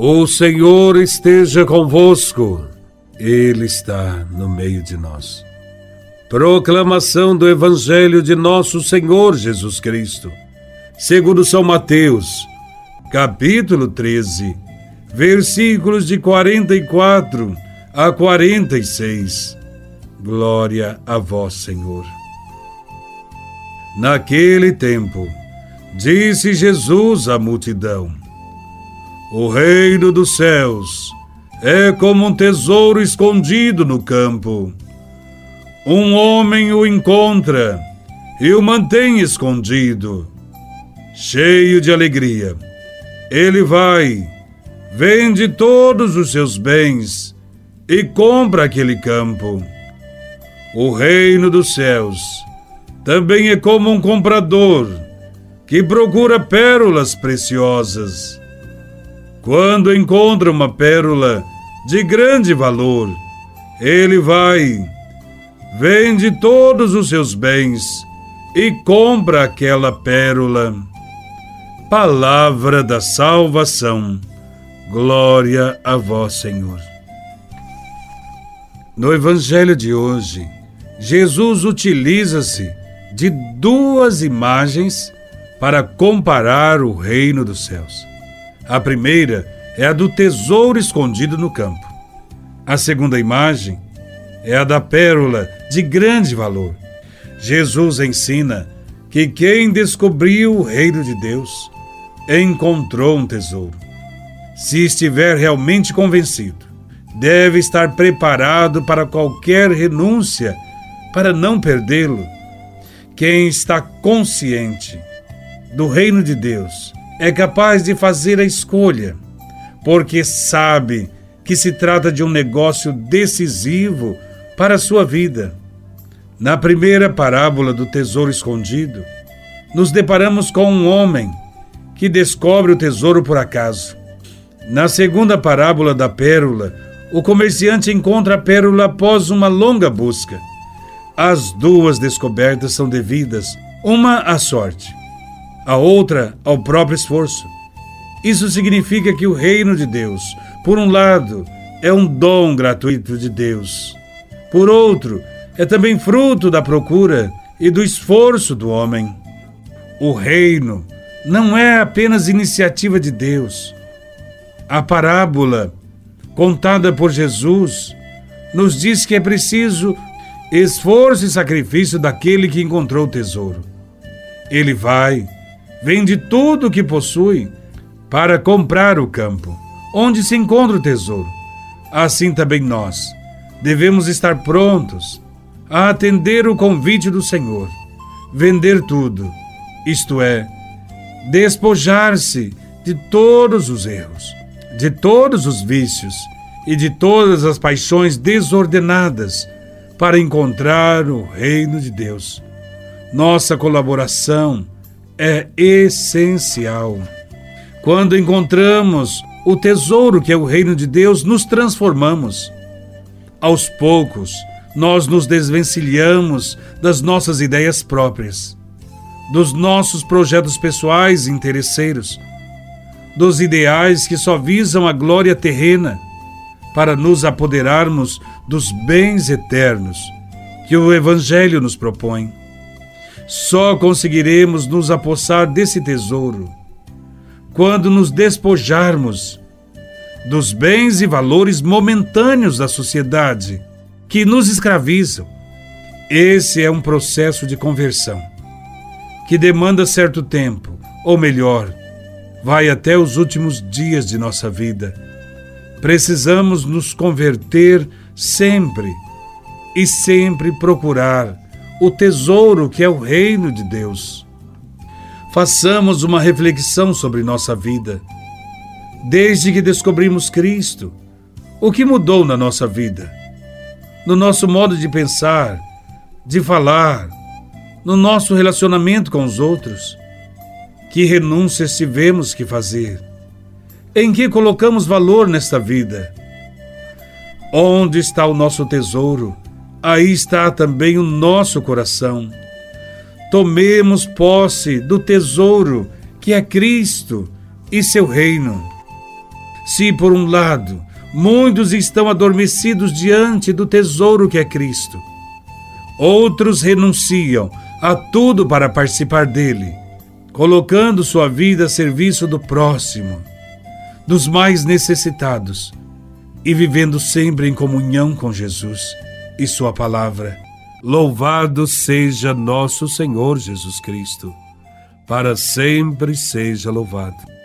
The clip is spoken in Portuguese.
O Senhor esteja convosco, Ele está no meio de nós. Proclamação do Evangelho de Nosso Senhor Jesus Cristo, segundo São Mateus, capítulo 13, versículos de 44 a 46. Glória a Vós, Senhor. Naquele tempo, disse Jesus à multidão: o reino dos céus é como um tesouro escondido no campo. Um homem o encontra e o mantém escondido. Cheio de alegria, ele vai, vende todos os seus bens e compra aquele campo. O reino dos céus também é como um comprador que procura pérolas preciosas quando encontra uma pérola de grande valor, ele vai, vende todos os seus bens e compra aquela pérola. Palavra da salvação. Glória a vós, Senhor. No Evangelho de hoje, Jesus utiliza-se de duas imagens para comparar o reino dos céus. A primeira é a do tesouro escondido no campo. A segunda imagem é a da pérola de grande valor. Jesus ensina que quem descobriu o reino de Deus encontrou um tesouro. Se estiver realmente convencido, deve estar preparado para qualquer renúncia para não perdê-lo. Quem está consciente do reino de Deus é capaz de fazer a escolha, porque sabe que se trata de um negócio decisivo para a sua vida. Na primeira parábola do tesouro escondido, nos deparamos com um homem que descobre o tesouro por acaso. Na segunda parábola da pérola, o comerciante encontra a pérola após uma longa busca. As duas descobertas são devidas, uma à sorte a outra ao próprio esforço. Isso significa que o reino de Deus, por um lado, é um dom gratuito de Deus, por outro, é também fruto da procura e do esforço do homem. O reino não é apenas iniciativa de Deus. A parábola contada por Jesus nos diz que é preciso esforço e sacrifício daquele que encontrou o tesouro. Ele vai, vende tudo o que possui para comprar o campo, onde se encontra o tesouro. Assim também nós devemos estar prontos a atender o convite do Senhor, vender tudo, isto é, despojar-se de todos os erros, de todos os vícios e de todas as paixões desordenadas para encontrar o reino de Deus. Nossa colaboração é essencial. Quando encontramos o tesouro que é o reino de Deus, nos transformamos. Aos poucos, nós nos desvencilhamos das nossas ideias próprias, dos nossos projetos pessoais e interesseiros, dos ideais que só visam a glória terrena, para nos apoderarmos dos bens eternos que o Evangelho nos propõe. Só conseguiremos nos apossar desse tesouro quando nos despojarmos dos bens e valores momentâneos da sociedade que nos escravizam. Esse é um processo de conversão que demanda certo tempo, ou melhor, vai até os últimos dias de nossa vida. Precisamos nos converter sempre e sempre procurar o tesouro que é o reino de Deus. Façamos uma reflexão sobre nossa vida. Desde que descobrimos Cristo, o que mudou na nossa vida? No nosso modo de pensar, de falar, no nosso relacionamento com os outros? Que renúncias tivemos que fazer? Em que colocamos valor nesta vida? Onde está o nosso tesouro? Aí está também o nosso coração. Tomemos posse do tesouro que é Cristo e seu reino. Se, por um lado, muitos estão adormecidos diante do tesouro que é Cristo, outros renunciam a tudo para participar dele, colocando sua vida a serviço do próximo, dos mais necessitados e vivendo sempre em comunhão com Jesus e Sua palavra. Louvado seja nosso Senhor Jesus Cristo, para sempre seja louvado.